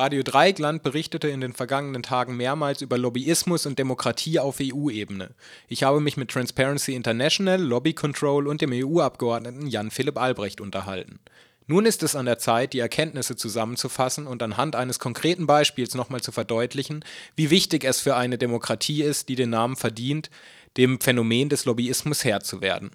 Radio Dreieckland berichtete in den vergangenen Tagen mehrmals über Lobbyismus und Demokratie auf EU-Ebene. Ich habe mich mit Transparency International, Lobby Control und dem EU-Abgeordneten Jan-Philipp Albrecht unterhalten. Nun ist es an der Zeit, die Erkenntnisse zusammenzufassen und anhand eines konkreten Beispiels nochmal zu verdeutlichen, wie wichtig es für eine Demokratie ist, die den Namen verdient, dem Phänomen des Lobbyismus Herr zu werden.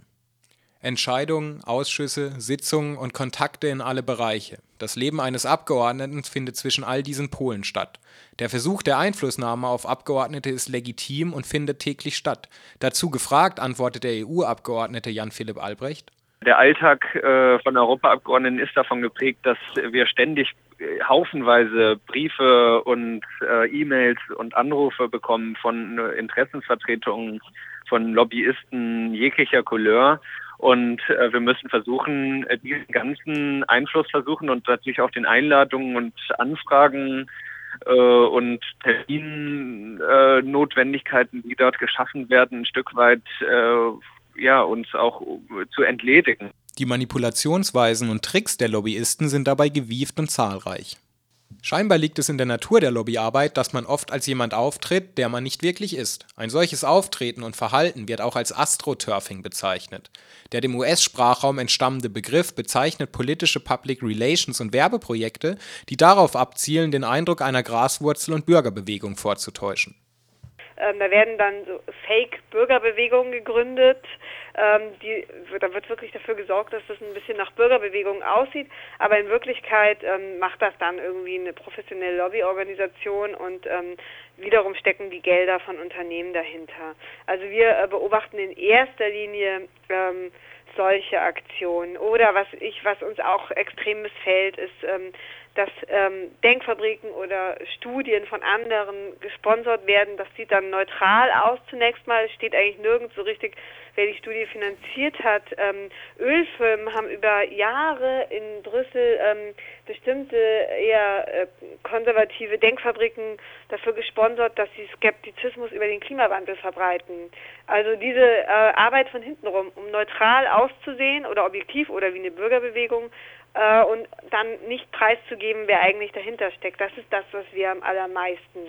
Entscheidungen, Ausschüsse, Sitzungen und Kontakte in alle Bereiche. Das Leben eines Abgeordneten findet zwischen all diesen Polen statt. Der Versuch der Einflussnahme auf Abgeordnete ist legitim und findet täglich statt. Dazu gefragt antwortet der EU-Abgeordnete Jan-Philipp Albrecht. Der Alltag äh, von Europaabgeordneten ist davon geprägt, dass wir ständig äh, haufenweise Briefe und äh, E-Mails und Anrufe bekommen von Interessensvertretungen, von Lobbyisten jeglicher Couleur. Und äh, wir müssen versuchen, äh, diesen ganzen Einfluss versuchen und natürlich auch den Einladungen und Anfragen äh, und Terminnotwendigkeiten, äh, die dort geschaffen werden, ein Stück weit äh, ja, uns auch zu entledigen. Die Manipulationsweisen und Tricks der Lobbyisten sind dabei gewieft und zahlreich. Scheinbar liegt es in der Natur der Lobbyarbeit, dass man oft als jemand auftritt, der man nicht wirklich ist. Ein solches Auftreten und Verhalten wird auch als Astroturfing bezeichnet. Der dem US-Sprachraum entstammende Begriff bezeichnet politische Public Relations und Werbeprojekte, die darauf abzielen, den Eindruck einer Graswurzel- und Bürgerbewegung vorzutäuschen. Ähm, da werden dann so Fake-Bürgerbewegungen gegründet. Ähm, die, da wird wirklich dafür gesorgt, dass das ein bisschen nach Bürgerbewegung aussieht. Aber in Wirklichkeit ähm, macht das dann irgendwie eine professionelle Lobbyorganisation und ähm, wiederum stecken die Gelder von Unternehmen dahinter. Also wir äh, beobachten in erster Linie ähm, solche Aktionen. Oder was ich, was uns auch extrem missfällt, ist, ähm, dass ähm, Denkfabriken oder Studien von anderen gesponsert werden. Das sieht dann neutral aus zunächst mal. Es steht eigentlich nirgends so richtig, wer die Studie finanziert hat. Ähm, Ölfirmen haben über Jahre in Brüssel ähm, bestimmte eher äh, konservative Denkfabriken dafür gesponsert, dass sie Skeptizismus über den Klimawandel verbreiten. Also diese äh, Arbeit von hintenrum, um neutral auszusehen oder objektiv oder wie eine Bürgerbewegung, äh, und dann nicht preiszugeben, wer eigentlich dahinter steckt. Das ist das, was wir am allermeisten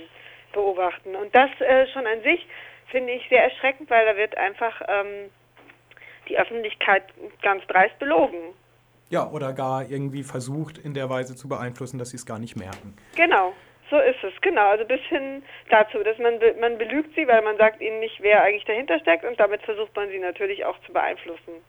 beobachten. Und das äh, schon an sich finde ich sehr erschreckend, weil da wird einfach ähm, die Öffentlichkeit ganz dreist belogen. Ja, oder gar irgendwie versucht, in der Weise zu beeinflussen, dass sie es gar nicht merken. Genau, so ist es, genau. Also bis hin dazu, dass man, man belügt sie, weil man sagt ihnen nicht, wer eigentlich dahinter steckt und damit versucht man sie natürlich auch zu beeinflussen.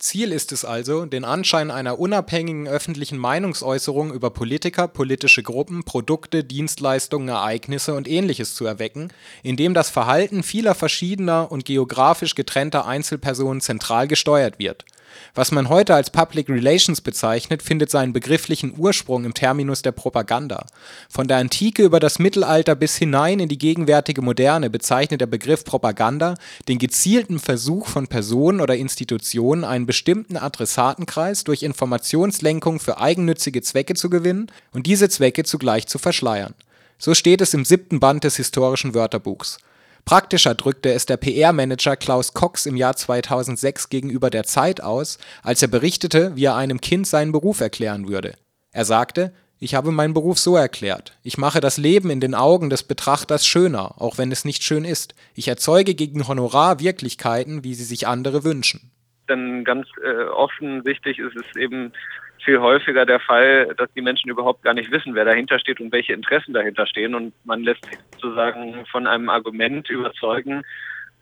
Ziel ist es also, den Anschein einer unabhängigen öffentlichen Meinungsäußerung über Politiker, politische Gruppen, Produkte, Dienstleistungen, Ereignisse und ähnliches zu erwecken, indem das Verhalten vieler verschiedener und geografisch getrennter Einzelpersonen zentral gesteuert wird was man heute als Public Relations bezeichnet, findet seinen begrifflichen Ursprung im Terminus der Propaganda. Von der Antike über das Mittelalter bis hinein in die gegenwärtige Moderne bezeichnet der Begriff Propaganda den gezielten Versuch von Personen oder Institutionen, einen bestimmten Adressatenkreis durch Informationslenkung für eigennützige Zwecke zu gewinnen und diese Zwecke zugleich zu verschleiern. So steht es im siebten Band des historischen Wörterbuchs. Praktischer drückte es der PR-Manager Klaus Cox im Jahr 2006 gegenüber der Zeit aus, als er berichtete, wie er einem Kind seinen Beruf erklären würde. Er sagte, ich habe meinen Beruf so erklärt. Ich mache das Leben in den Augen des Betrachters schöner, auch wenn es nicht schön ist. Ich erzeuge gegen Honorar Wirklichkeiten, wie sie sich andere wünschen. Dann ganz äh, offensichtlich ist es eben viel häufiger der Fall, dass die Menschen überhaupt gar nicht wissen, wer dahinter steht und welche Interessen dahinter stehen. Und man lässt sich sozusagen von einem Argument überzeugen,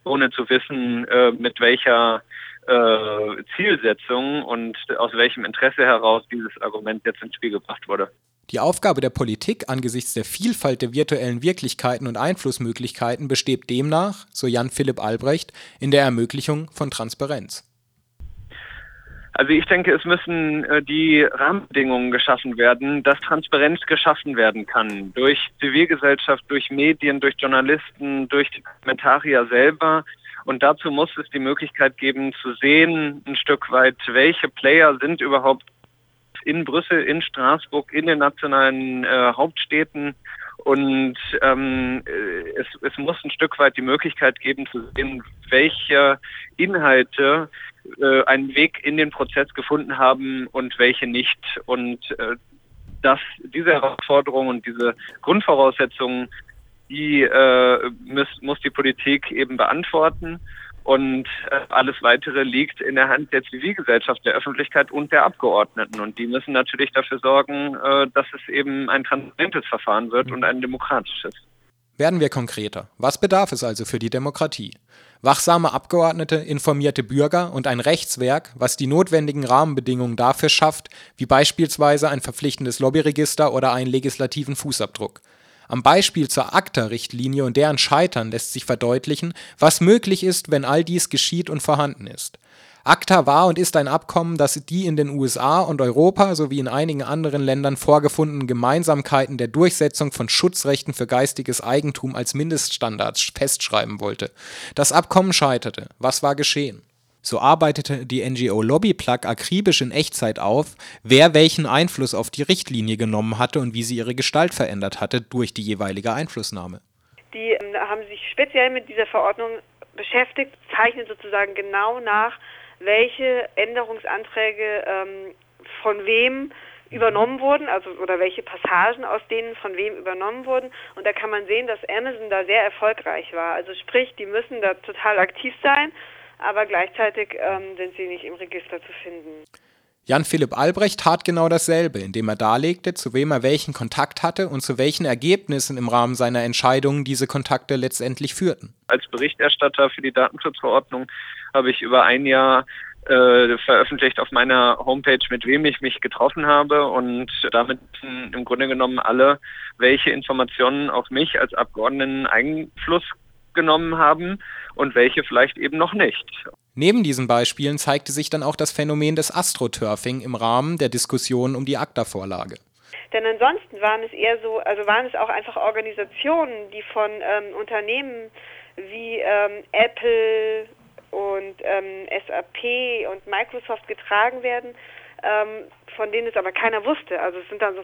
ohne zu wissen, äh, mit welcher äh, Zielsetzung und aus welchem Interesse heraus dieses Argument jetzt ins Spiel gebracht wurde. Die Aufgabe der Politik angesichts der Vielfalt der virtuellen Wirklichkeiten und Einflussmöglichkeiten besteht demnach, so Jan Philipp Albrecht, in der Ermöglichung von Transparenz. Also ich denke, es müssen äh, die Rahmenbedingungen geschaffen werden, dass Transparenz geschaffen werden kann. Durch Zivilgesellschaft, durch Medien, durch Journalisten, durch die Kommentarier selber. Und dazu muss es die Möglichkeit geben, zu sehen, ein Stück weit, welche Player sind überhaupt in Brüssel, in Straßburg, in den nationalen äh, Hauptstädten. Und ähm, äh, es, es muss ein Stück weit die Möglichkeit geben, zu sehen, welche Inhalte äh, einen Weg in den Prozess gefunden haben und welche nicht. Und äh, dass diese Herausforderungen und diese Grundvoraussetzungen, die äh, muss, muss die Politik eben beantworten. Und äh, alles Weitere liegt in der Hand der Zivilgesellschaft, der Öffentlichkeit und der Abgeordneten. Und die müssen natürlich dafür sorgen, äh, dass es eben ein transparentes Verfahren wird und ein demokratisches. Werden wir konkreter. Was bedarf es also für die Demokratie? Wachsame Abgeordnete, informierte Bürger und ein Rechtswerk, was die notwendigen Rahmenbedingungen dafür schafft, wie beispielsweise ein verpflichtendes Lobbyregister oder einen legislativen Fußabdruck. Am Beispiel zur ACTA-Richtlinie und deren Scheitern lässt sich verdeutlichen, was möglich ist, wenn all dies geschieht und vorhanden ist. ACTA war und ist ein Abkommen, das die in den USA und Europa sowie in einigen anderen Ländern vorgefundenen Gemeinsamkeiten der Durchsetzung von Schutzrechten für geistiges Eigentum als Mindeststandards festschreiben wollte. Das Abkommen scheiterte. Was war geschehen? So arbeitete die NGO Lobbyplug akribisch in Echtzeit auf, wer welchen Einfluss auf die Richtlinie genommen hatte und wie sie ihre Gestalt verändert hatte durch die jeweilige Einflussnahme. Die äh, haben sich speziell mit dieser Verordnung beschäftigt, zeichnen sozusagen genau nach, welche Änderungsanträge ähm, von wem übernommen wurden, also oder welche Passagen aus denen von wem übernommen wurden. Und da kann man sehen, dass Amazon da sehr erfolgreich war. Also sprich, die müssen da total aktiv sein, aber gleichzeitig ähm, sind sie nicht im Register zu finden. Jan Philipp Albrecht tat genau dasselbe, indem er darlegte, zu wem er welchen Kontakt hatte und zu welchen Ergebnissen im Rahmen seiner Entscheidungen diese Kontakte letztendlich führten. Als Berichterstatter für die Datenschutzverordnung habe ich über ein Jahr äh, veröffentlicht auf meiner Homepage, mit wem ich mich getroffen habe und damit im Grunde genommen alle, welche Informationen auf mich als Abgeordneten Einfluss genommen haben und welche vielleicht eben noch nicht. Neben diesen Beispielen zeigte sich dann auch das Phänomen des Astroturfing im Rahmen der Diskussion um die ACTA-Vorlage. Denn ansonsten waren es eher so, also waren es auch einfach Organisationen, die von ähm, Unternehmen wie ähm, Apple und ähm, SAP und Microsoft getragen werden, ähm, von denen es aber keiner wusste. Also es sind dann so,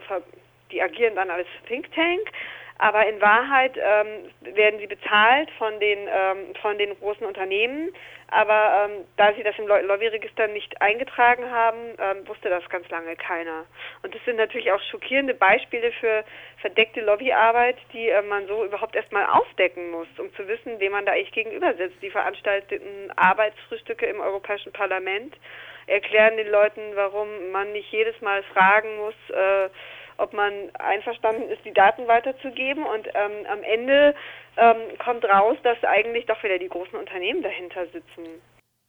die agieren dann als Think Tank, aber in Wahrheit ähm, werden sie bezahlt von den ähm, von den großen Unternehmen. Aber ähm, da sie das im Lobbyregister nicht eingetragen haben, ähm, wusste das ganz lange keiner. Und das sind natürlich auch schockierende Beispiele für verdeckte Lobbyarbeit, die äh, man so überhaupt erstmal aufdecken muss, um zu wissen, wem man da eigentlich gegenüber sitzt. Die veranstalteten Arbeitsfrühstücke im Europäischen Parlament erklären den Leuten, warum man nicht jedes Mal fragen muss. Äh, ob man einverstanden ist, die Daten weiterzugeben. Und ähm, am Ende ähm, kommt raus, dass eigentlich doch wieder die großen Unternehmen dahinter sitzen.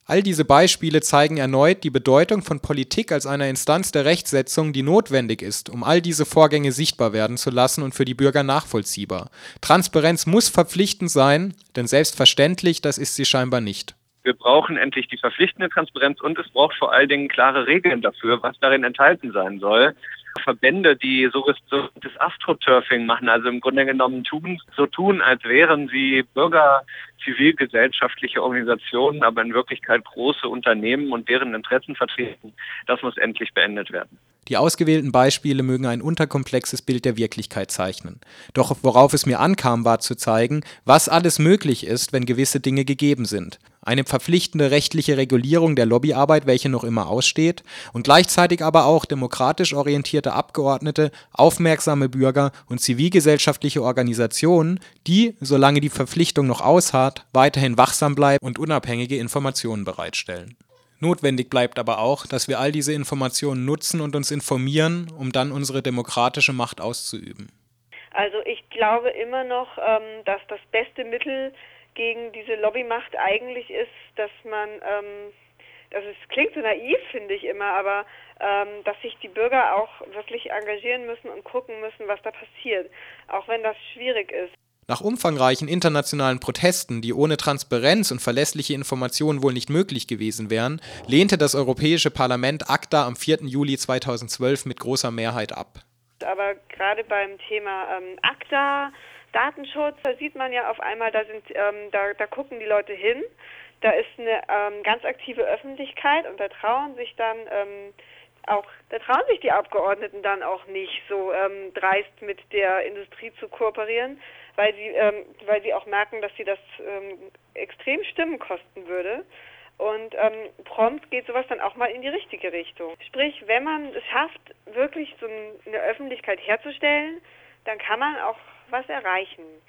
All diese Beispiele zeigen erneut die Bedeutung von Politik als einer Instanz der Rechtsetzung, die notwendig ist, um all diese Vorgänge sichtbar werden zu lassen und für die Bürger nachvollziehbar. Transparenz muss verpflichtend sein, denn selbstverständlich, das ist sie scheinbar nicht. Wir brauchen endlich die verpflichtende Transparenz und es braucht vor allen Dingen klare Regeln dafür, was darin enthalten sein soll. Verbände, die so das Astroturfing machen, also im Grunde genommen tun, so tun, als wären sie Bürger, zivilgesellschaftliche Organisationen, aber in Wirklichkeit große Unternehmen und deren Interessen vertreten. Das muss endlich beendet werden. Die ausgewählten Beispiele mögen ein unterkomplexes Bild der Wirklichkeit zeichnen. Doch worauf es mir ankam, war zu zeigen, was alles möglich ist, wenn gewisse Dinge gegeben sind eine verpflichtende rechtliche Regulierung der Lobbyarbeit, welche noch immer aussteht, und gleichzeitig aber auch demokratisch orientierte Abgeordnete, aufmerksame Bürger und zivilgesellschaftliche Organisationen, die, solange die Verpflichtung noch ausharrt, weiterhin wachsam bleiben und unabhängige Informationen bereitstellen. Notwendig bleibt aber auch, dass wir all diese Informationen nutzen und uns informieren, um dann unsere demokratische Macht auszuüben. Also ich glaube immer noch, ähm, dass das beste Mittel gegen diese Lobbymacht eigentlich ist, dass man, ähm, also es klingt so naiv, finde ich immer, aber ähm, dass sich die Bürger auch wirklich engagieren müssen und gucken müssen, was da passiert, auch wenn das schwierig ist. Nach umfangreichen internationalen Protesten, die ohne Transparenz und verlässliche Informationen wohl nicht möglich gewesen wären, lehnte das Europäische Parlament ACTA am 4. Juli 2012 mit großer Mehrheit ab. Aber gerade beim Thema ähm, ACTA Datenschutz, da sieht man ja auf einmal, da sind, ähm, da, da gucken die Leute hin. Da ist eine ähm, ganz aktive Öffentlichkeit und da trauen sich dann ähm, auch, da trauen sich die Abgeordneten dann auch nicht so ähm, dreist mit der Industrie zu kooperieren, weil sie, ähm, weil sie auch merken, dass sie das ähm, extrem Stimmen kosten würde. Und ähm, prompt geht sowas dann auch mal in die richtige Richtung. Sprich, wenn man es schafft, wirklich so eine Öffentlichkeit herzustellen, dann kann man auch was erreichen.